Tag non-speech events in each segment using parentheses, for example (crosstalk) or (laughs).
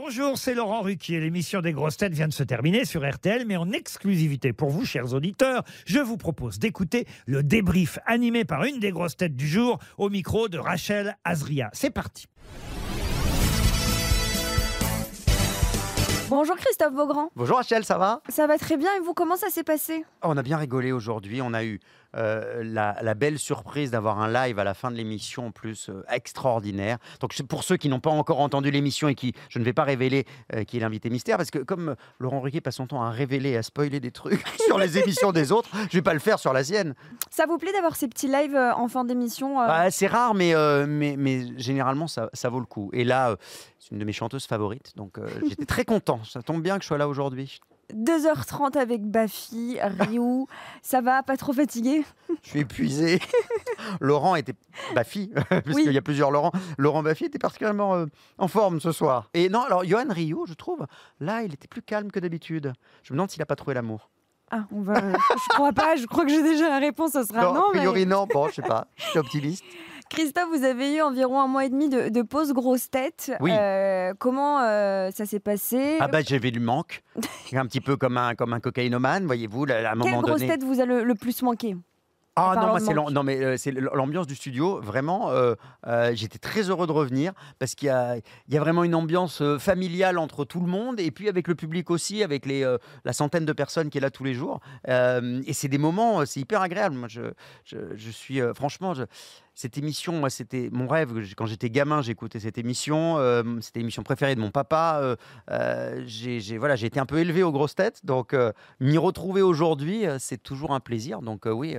Bonjour, c'est Laurent Ruquier. L'émission des grosses têtes vient de se terminer sur RTL, mais en exclusivité pour vous, chers auditeurs, je vous propose d'écouter le débrief animé par une des grosses têtes du jour au micro de Rachel Azria. C'est parti. Bonjour Christophe Beaugrand. Bonjour Rachel, ça va? Ça va très bien et vous, comment ça s'est passé? Oh, On a bien rigolé aujourd'hui. On a eu euh, la, la belle surprise d'avoir un live à la fin de l'émission en plus euh, extraordinaire. Donc pour ceux qui n'ont pas encore entendu l'émission et qui, je ne vais pas révéler euh, qui est l'invité mystère, parce que comme Laurent Ruquier passe son temps à révéler, à spoiler des trucs (laughs) sur les émissions des autres, je vais pas le faire sur la sienne. Ça vous plaît d'avoir ces petits lives en fin d'émission Bah, c'est rare, mais, mais, mais généralement ça, ça vaut le coup. Et là, c'est une de mes chanteuses favorites, donc j'étais très content. Ça tombe bien que je sois là aujourd'hui. 2h30 avec Bafi, Ryu, ça va, pas trop fatigué? Je suis épuisé. (laughs) Laurent était Baffy, (laughs) puisqu'il Oui. y a plusieurs Laurent. Laurent Baffy était particulièrement euh, en forme ce soir. Et non, alors Johan Rio, je trouve, là, il était plus calme que d'habitude. Je me demande s'il n'a pas trouvé l'amour. Ah, on va. je crois pas, je crois que j'ai déjà la réponse, ce sera non. a mais- priori, non. Bon, je sais pas. Je suis optimiste. Christophe, vous avez eu environ un mois et demi de, de pause grosse tête. Oui. Euh, comment euh, ça s'est passé? Ah bah, j'avais du manque. Un petit peu comme un, comme un cocaïnomane, voyez-vous, à un Quelle moment grosse donné. tête vous a le, le plus manqué Ah non, moi, de c'est non, mais euh, c'est l'ambiance du studio. Vraiment, euh, euh, j'étais très heureux de revenir parce qu'il y y a vraiment une ambiance familiale entre tout le monde et puis avec le public aussi, avec les, la centaine de personnes qui est là tous les jours. Et c'est des moments, c'est hyper agréable. Moi, je, je, je suis franchement. je- cette émission, moi, c'était mon rêve. Quand j'étais gamin, j'écoutais cette émission. euh, c'était l'émission préférée de mon papa. euh, euh, j'ai voilà, j'ai été un peu élevé aux grosses têtes. Donc, m'y retrouver aujourd'hui, c'est toujours un plaisir. Donc, oui,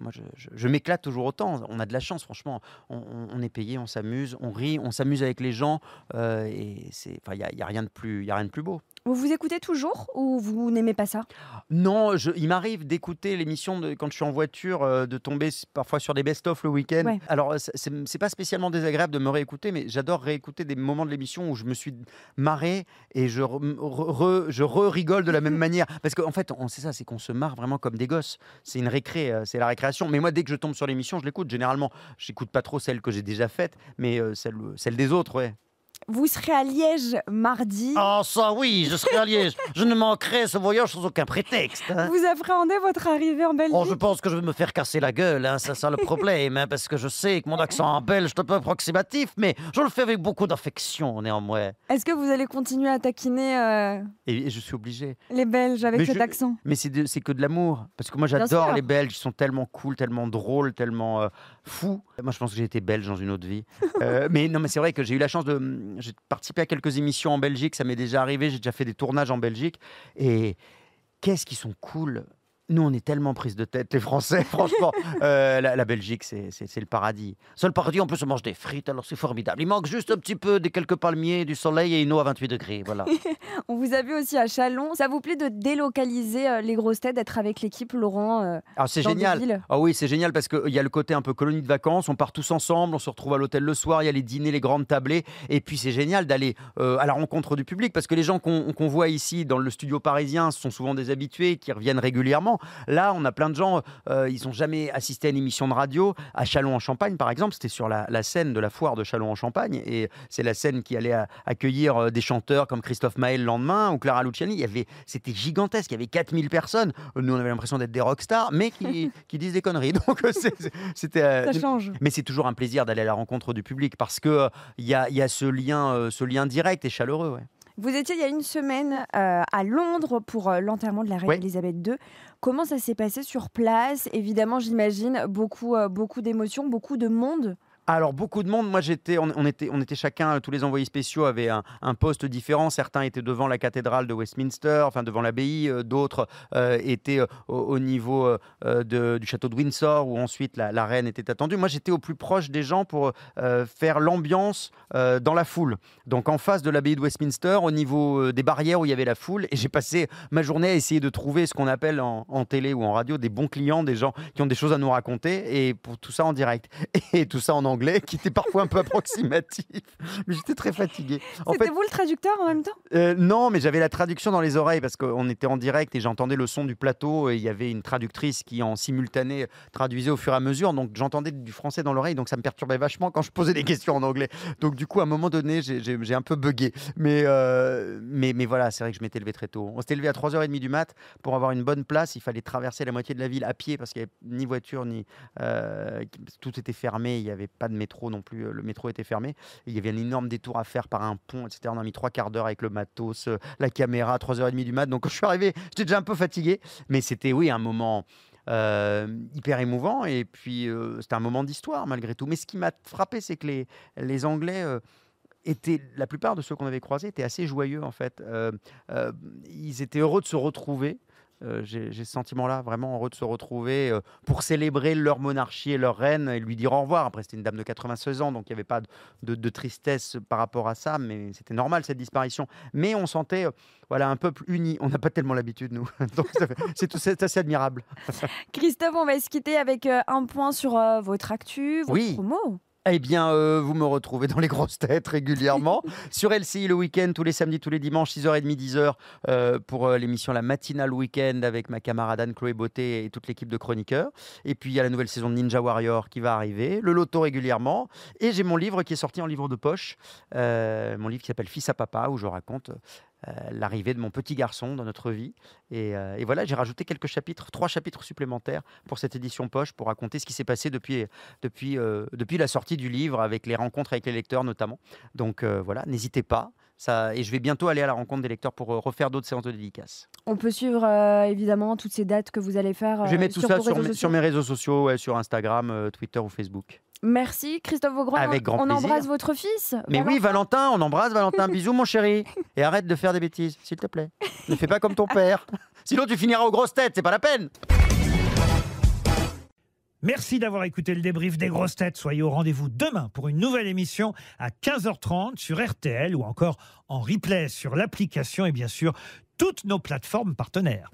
moi, je, m'éclate toujours autant. On a de la chance, franchement. On, est payé, on s'amuse, on rit, on s'amuse avec les gens. et c'est, il n'y y a rien de plus, y a rien de plus beau. Vous vous écoutez toujours ou vous n'aimez pas ça? Non, je- il m'arrive d'écouter l'émission quand je suis en voiture, euh, de tomber parfois sur des best-of le week-end. Ouais. Alors, c'est- pas spécialement désagréable de me réécouter, mais j'adore réécouter des moments de l'émission où je me suis marré et je, re- re- re- je re-rigole de la même (laughs) manière. Parce qu'en fait, on sait ça, c'est qu'on se marre vraiment comme des gosses. C'est une récré, euh, c'est la récréation. Mais moi, dès que je tombe sur l'émission, je l'écoute. Généralement, j'écoute pas trop celle que j'ai déjà faite, mais euh, celle, celle des autres, ouais. Vous serez à Liège mardi. Ah, ça oui, je serai à Liège. Je ne manquerai ce voyage sans aucun prétexte. hein. Vous appréhendez votre arrivée en Belgique? Oh, je pense que je vais me faire casser la gueule, hein, c'est ça le problème, hein, parce que je sais que mon accent belge est un peu approximatif, mais je le fais avec beaucoup d'affection néanmoins. Est-ce que vous allez continuer à taquiner euh, Et, et je suis obligé. les Belges avec Mais cet je- accent? Mais c'est de- c'est que de l'amour, parce que moi j'adore les Belges, ils sont tellement cool, tellement drôles, tellement euh, fous. Moi je pense que j'ai été belge dans une autre vie. (laughs) Euh, mais non, mais c'est vrai que j'ai eu la chance de... J'ai participé à quelques émissions en Belgique, ça m'est déjà arrivé, j'ai déjà fait des tournages en Belgique, et qu'est-ce qu'ils sont cool nous, on est tellement prise de tête, les Français, (laughs) franchement. Euh, la, la Belgique, c'est le paradis. C'est le paradis, en plus, on mange des frites, alors c'est formidable. Il manque juste un petit peu des quelques palmiers, du soleil et une eau à 28 degrés, voilà. (laughs) On vous a vu aussi à Chalon. Ça vous plaît de délocaliser euh, les grosses têtes, d'être avec l'équipe, Laurent euh, Alors, c'est génial. Ah oui, c'est génial parce qu'il y a le côté un peu colonie de vacances, on part tous ensemble, on se retrouve à l'hôtel le soir, il y a les dîners, les grandes tablées, et puis c'est génial d'aller euh, à la rencontre du public parce que les gens qu'on qu'on voit ici dans le studio parisien sont souvent des habitués qui reviennent régulièrement. Là, on a plein de gens, euh, ils n'ont jamais assisté à une émission de radio. À Châlons-en-Champagne, par exemple, c'était sur la, la scène de la foire de Châlons-en-Champagne, et c'est la scène qui allait à- accueillir euh, des chanteurs comme Christophe Maé le lendemain ou Clara Luciani. Il y avait, c'était gigantesque, il y avait 4000 personnes. Nous, on avait l'impression d'être des rockstars, mais qui, (laughs) qui disent des conneries. (laughs) Donc, euh, c'était. euh, Ça change. mais c'est toujours un plaisir d'aller à la rencontre du public parce que euh, il y, a, il y a ce lien, euh, ce lien direct et chaleureux. ouais. Vous étiez il y a une semaine euh, à Londres pour euh, l'enterrement de la reine. Elisabeth II. Comment ça s'est passé sur place? Évidemment, j'imagine beaucoup, euh, beaucoup d'émotions, beaucoup de monde. Alors beaucoup de monde. Moi j'étais, on, était, on était chacun, tous les envoyés spéciaux avaient un, poste différent. Certains étaient devant la cathédrale de Westminster, enfin devant l'abbaye. euh, D'autres euh, étaient euh, au, au niveau euh, euh, du château de Windsor où ensuite la, reine était attendue. Moi j'étais au plus proche des gens pour euh, faire l'ambiance euh, dans la foule. Donc en face de l'abbaye de Westminster, au niveau euh, des barrières où il y avait la foule. Et j'ai passé ma journée à essayer de trouver ce qu'on appelle en, en télé ou en radio des bons clients, des gens qui ont des choses à nous raconter et pour tout ça en direct (laughs) et tout ça en anglais. Anglais qui était parfois un peu approximatif. Mais j'étais très fatigué. C'était fait, vous le traducteur en même temps? euh, non, mais j'avais la traduction dans les oreilles parce qu'on était en direct et j'entendais le son du plateau et il y avait une traductrice qui en simultané traduisait au fur et à mesure. Donc j'entendais du français dans l'oreille, donc ça me perturbait vachement quand je posais des questions en anglais. Donc du coup, à un moment donné, j'ai un peu bugué. Mais, euh, mais, mais voilà, c'est vrai que je m'étais levé très tôt. On s'était levé à 3h30 du mat pour avoir une bonne place. Il fallait traverser la moitié de la ville à pied parce qu'il n'y avait ni voiture, ni. euh, tout était fermé. Il n'y avait pas de métro non plus. Le métro était fermé. Il y avait un énorme détour à faire par un pont, etc. On a mis trois quarts d'heure avec le matos, euh, la caméra, à 3h30 du mat. Donc quand je suis arrivé, j'étais déjà un peu fatigué. Mais c'était, oui, un moment. euh, hyper émouvant et puis euh, c'était un moment d'histoire malgré tout. Mais ce qui m'a frappé, c'est que les, les Anglais euh, étaient, la plupart de ceux qu'on avait croisés étaient assez joyeux en fait. Euh, euh, ils étaient heureux de se retrouver. Euh, J'ai ce sentiment-là, vraiment heureux de se retrouver euh, pour célébrer leur monarchie et leur reine et lui dire au revoir. Après, c'était une dame de 96 ans, donc il n'y avait pas de, de- de tristesse par rapport à ça, mais c'était normal cette disparition. Mais on sentait euh, voilà, un peuple uni. On n'a pas tellement l'habitude, nous. (laughs) donc c'est tout- c'est assez admirable. (laughs) Christophe, on va se quitter avec un point sur votre actu, votre Oui. Eh bien, euh, vous me retrouvez dans les grosses têtes régulièrement (laughs) sur LCI le week-end, tous les samedis, tous les dimanches, 6h30, 10h, euh, pour euh, l'émission La Matinale Week-end avec ma camarade Anne-Chloé Beauté et toute l'équipe de chroniqueurs. Et puis, il y a la nouvelle saison de Ninja Warrior qui va arriver, le loto régulièrement. Et j'ai mon livre qui est sorti en livre de poche, mon livre qui s'appelle Fils à papa, où je raconte l'arrivée de mon petit garçon dans notre vie. Et, euh, et voilà, j'ai rajouté quelques chapitres, trois chapitres supplémentaires pour cette édition poche pour raconter ce qui s'est passé depuis, depuis, euh, depuis la sortie du livre, avec les rencontres avec les lecteurs notamment. Donc euh, voilà, n'hésitez pas. Ça, et je vais bientôt aller à la rencontre des lecteurs pour euh, refaire d'autres séances de dédicaces. On peut suivre euh, évidemment toutes ces dates que vous allez faire. je vais euh, mettre tout sur ça sur mes, sociaux. sur mes réseaux sociaux, ouais, sur Instagram, euh, Twitter ou Facebook. Merci Christophe Vaugran. Avec grand on plaisir. embrasse votre fils. Mais Valentin. oui, Valentin, on embrasse Valentin. (laughs) Bisous, mon chéri. Et arrête de faire des bêtises, s'il te plaît. Ne fais pas comme ton père. Sinon, tu finiras aux grosses têtes, c'est pas la peine. Merci d'avoir écouté le débrief des grosses têtes. Soyez au rendez-vous demain pour une nouvelle émission à 15h30 sur RTL ou encore en replay sur l'application et bien sûr toutes nos plateformes partenaires.